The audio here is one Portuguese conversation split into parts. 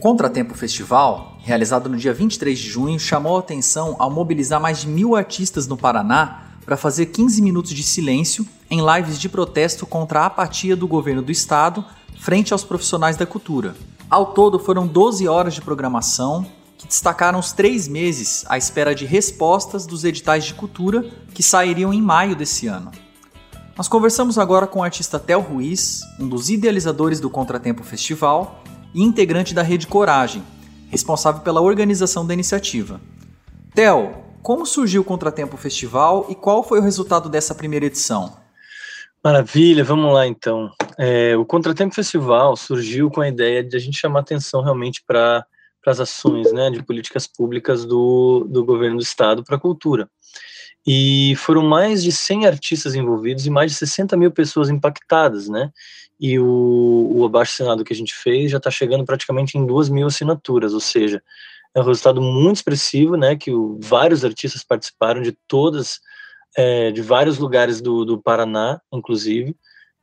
Contratempo Festival, realizado no dia 23 de junho, chamou a atenção ao mobilizar mais de mil artistas no Paraná para fazer 15 minutos de silêncio em lives de protesto contra a apatia do governo do estado frente aos profissionais da cultura. Ao todo, foram 12 horas de programação que destacaram os três meses à espera de respostas dos editais de cultura que sairiam em maio desse ano. Nós conversamos agora com o artista Tel Ruiz, um dos idealizadores do Contratempo Festival e integrante da Rede Coragem, responsável pela organização da iniciativa. Tel, como surgiu o Contratempo Festival e qual foi o resultado dessa primeira edição? Maravilha, vamos lá então. É, o Contratempo Festival surgiu com a ideia de a gente chamar atenção realmente para as ações né, de políticas públicas do, do governo do estado para a cultura. E foram mais de 100 artistas envolvidos e mais de 60 mil pessoas impactadas, né? E o, o abaixo assinado que a gente fez já está chegando praticamente em 2 mil assinaturas, ou seja, é um resultado muito expressivo, né? Que o, vários artistas participaram de todas, é, de vários lugares do, do Paraná, inclusive,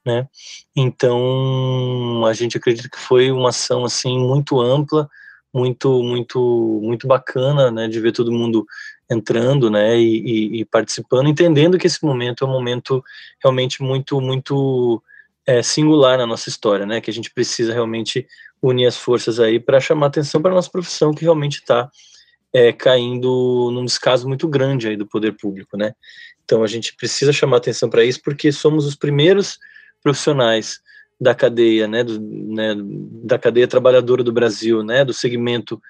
né? Então a gente acredita que foi uma ação assim muito ampla, muito muito muito bacana, né? De ver todo mundo entrando, né? E, e, e participando, entendendo que esse momento é um momento realmente muito muito é, singular na nossa história, né? Que a gente precisa realmente unir as forças aí para chamar atenção para nossa profissão que realmente está é, caindo num descaso muito grande aí do poder público, né? Então a gente precisa chamar atenção para isso porque somos os primeiros profissionais da cadeia, né, do, né, da cadeia trabalhadora do Brasil, né, do segmento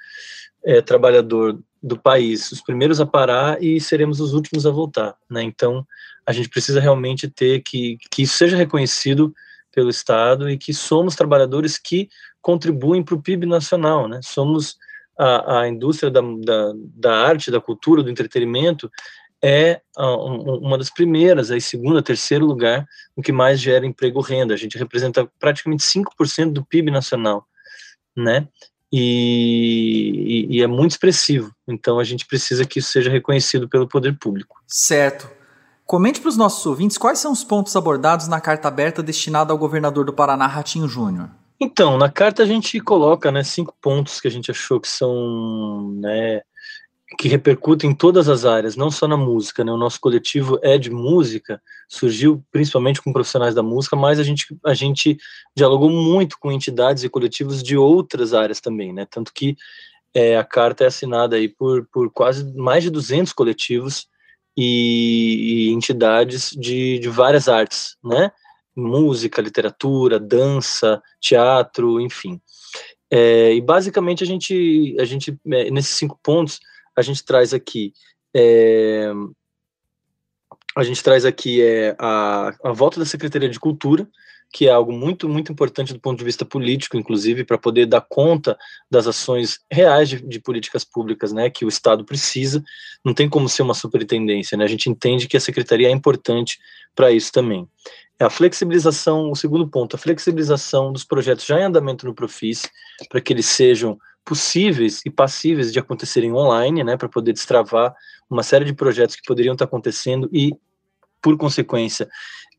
é, trabalhador do país, os primeiros a parar e seremos os últimos a voltar, né? Então a gente precisa realmente ter que que isso seja reconhecido pelo Estado e que somos trabalhadores que contribuem para o PIB nacional, né? Somos a, a indústria da, da, da, arte, da cultura, do entretenimento é uma das primeiras, aí segunda, terceiro lugar no que mais gera emprego renda. A gente representa praticamente 5% do PIB nacional, né? E, e, e, é muito expressivo. Então a gente precisa que isso seja reconhecido pelo poder público. Certo. Comente para os nossos ouvintes quais são os pontos abordados na carta aberta destinada ao governador do Paraná, Ratinho Júnior. Então, na carta a gente coloca né, cinco pontos que a gente achou que são né, que repercutem em todas as áreas, não só na música. Né? O nosso coletivo é de música, surgiu principalmente com profissionais da música, mas a gente, a gente dialogou muito com entidades e coletivos de outras áreas também, né? Tanto que é, a carta é assinada aí por, por quase mais de 200 coletivos e, e entidades de, de várias artes, né? música, literatura, dança, teatro, enfim. É, e basicamente a gente, a gente é, nesses cinco pontos a gente traz aqui é, a gente traz aqui é, a, a volta da Secretaria de Cultura, que é algo muito, muito importante do ponto de vista político, inclusive, para poder dar conta das ações reais de, de, políticas públicas, né, que o Estado precisa. Não tem como ser uma superintendência, né? A gente entende que a secretaria é importante para isso também. É a flexibilização, o segundo ponto, a flexibilização dos projetos já em andamento no Profis, para que eles sejam possíveis e passíveis de acontecerem online, né, para poder destravar uma série de projetos que poderiam estar acontecendo e, por consequência,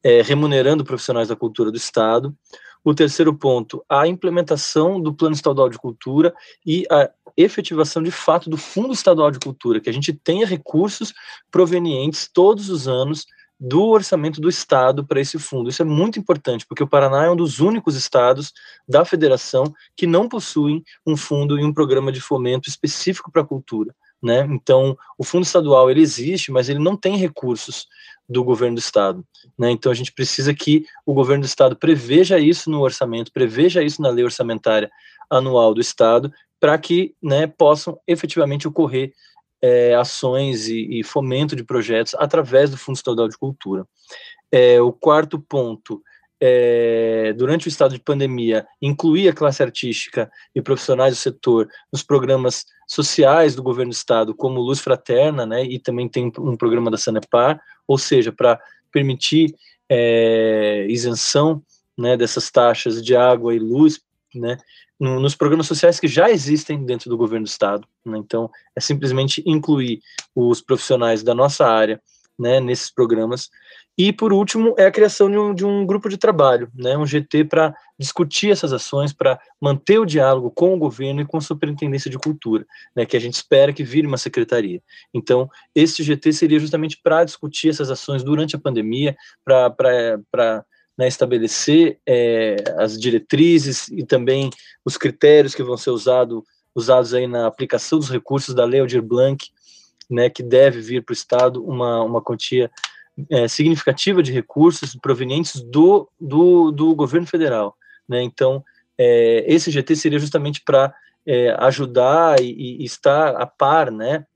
é, remunerando profissionais da cultura do Estado. O terceiro ponto, a implementação do Plano Estadual de Cultura e a efetivação de fato do Fundo Estadual de Cultura, que a gente tenha recursos provenientes todos os anos do orçamento do Estado para esse fundo. Isso é muito importante, porque o Paraná é um dos únicos estados da federação que não possuem um fundo e um programa de fomento específico para a cultura. Né? Então, o fundo estadual ele existe, mas ele não tem recursos do governo do estado. Né? Então, a gente precisa que o governo do estado preveja isso no orçamento, preveja isso na lei orçamentária anual do estado, para que né, possam efetivamente ocorrer é, ações e, e, fomento de projetos através do Fundo Estadual de Cultura. É, o quarto ponto, é, durante o estado de pandemia, incluir a classe artística e profissionais do setor nos programas sociais do governo do estado, como Luz Fraterna, né, e também tem um programa da Sanepar, ou seja, para permitir é, isenção né, dessas taxas de água e luz, né, no, nos programas sociais que já existem dentro do governo do estado. Né? Então, é simplesmente incluir os profissionais da nossa área né, nesses programas. E, por último, é a criação de um, de um grupo de trabalho, né, um GT para discutir essas ações, para manter o diálogo com o governo e com a Superintendência de Cultura, né, que a gente espera que vire uma secretaria. Então, esse GT seria justamente para discutir essas ações durante a pandemia, para né, estabelecer é, as diretrizes e também os critérios que vão ser usado, usados aí na aplicação dos recursos da Lei Aldir Blanc, né, que deve vir para o Estado uma, uma quantia é, significativa de recursos provenientes do, do, do governo federal. Né? Então, é, esse GT seria justamente para é, ajudar e, e, estar a par, né,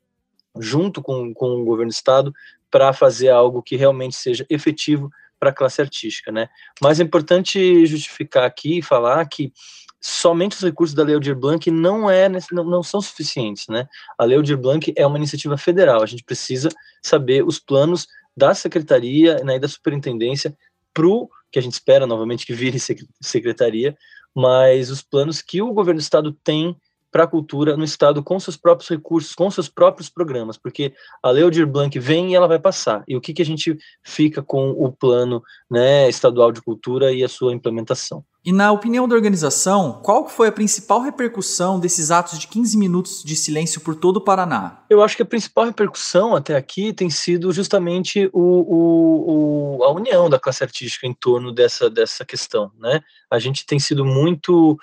junto com, com o governo do Estado, para fazer algo que realmente seja efetivo para a classe artística. Né? Mas é importante justificar aqui e falar que somente os recursos da Lei Aldir Blanc não, é, não, não são suficientes. Né? A Lei Aldir Blanc é uma iniciativa federal, a gente precisa saber os planos da secretaria né, e da superintendência para o que a gente espera novamente que vire secretaria, mas os planos que o governo do estado tem para a cultura no estado com seus próprios recursos, com seus próprios programas, porque a Lei Aldir Blanc vem e ela vai passar. E o que, que a gente fica com o plano né, estadual de cultura e a sua implementação? E na opinião da organização, qual foi a principal repercussão desses atos de 15 minutos de silêncio por todo o Paraná? Eu acho que a principal repercussão até aqui tem sido justamente o, o, o, a união da classe artística em torno dessa, dessa questão. Né? A gente tem sido muito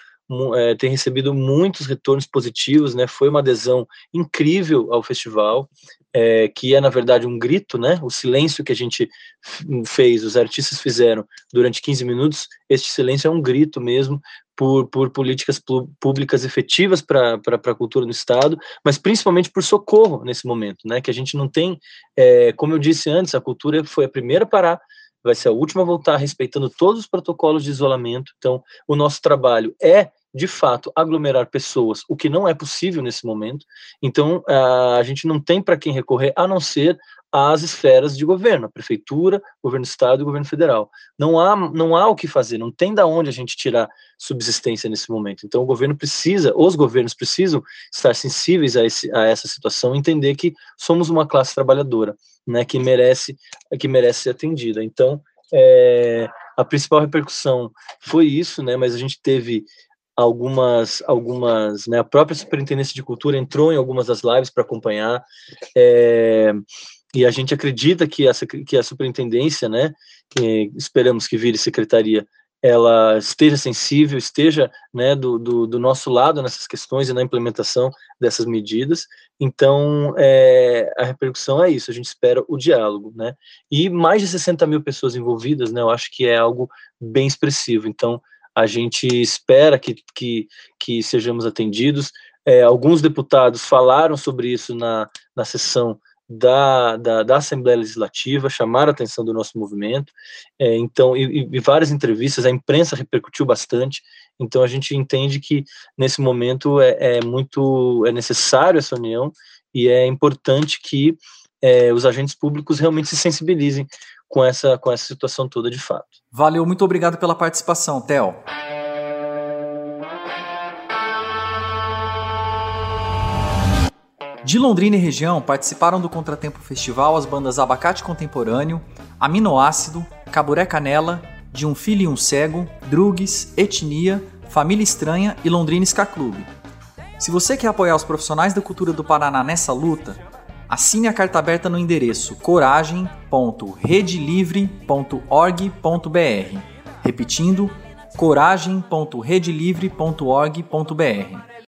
é, tem recebido muitos retornos positivos, né? Foi uma adesão incrível ao festival, é, que é na verdade um grito, né? O silêncio que a gente fez, os artistas fizeram durante 15 minutos, este silêncio é um grito mesmo por, por políticas públicas efetivas para a cultura no Estado, mas principalmente por socorro nesse momento, né? Que a gente não tem, é, como eu disse antes, a cultura foi a primeira a parar vai ser a última a voltar respeitando todos os protocolos de isolamento. Então, o nosso trabalho é de fato, aglomerar pessoas, o que não é possível nesse momento. Então, a gente não tem para quem recorrer a não ser às esferas de governo, a prefeitura, governo do estado e governo federal. Não há, não há o que fazer, não tem da onde a gente tirar subsistência nesse momento. Então, o governo precisa, os governos precisam estar sensíveis a, esse, a essa situação, entender que somos uma classe trabalhadora, né, que merece, que merece ser atendida. Então, é, a principal repercussão foi isso, né, mas a gente teve algumas, algumas, né, a própria Superintendência de Cultura entrou em algumas das lives para acompanhar, é, e a gente acredita que, essa, que a Superintendência, né, que esperamos que vire secretaria, ela esteja sensível, esteja né, do, do, do, nosso lado nessas questões e na implementação dessas medidas. Então, é, a repercussão é isso, a gente espera o diálogo, né? E mais de 60 mil pessoas envolvidas, né, eu acho que é algo bem expressivo. Então, a gente espera que, que, que sejamos atendidos. É, alguns deputados falaram sobre isso na, na sessão da, da, da, Assembleia Legislativa, chamaram a atenção do nosso movimento, é, então, e, e, várias entrevistas, a imprensa repercutiu bastante, então a gente entende que nesse momento é, é muito, é necessário essa união e é importante que é, os agentes públicos realmente se sensibilizem com essa, com essa situação toda de fato. Valeu, muito obrigado pela participação, Theo. De Londrina e região participaram do Contratempo Festival as bandas Abacate Contemporâneo, Aminoácido, Caburé Canela, De um Filho e um Cego, Drugs, Etnia, Família Estranha e Londrina Ska Clube. Se você quer apoiar os profissionais da cultura do Paraná nessa luta, Assine a carta aberta no endereço coragem.redelivre.org.br. Repetindo, coragem.redelivre.org.br.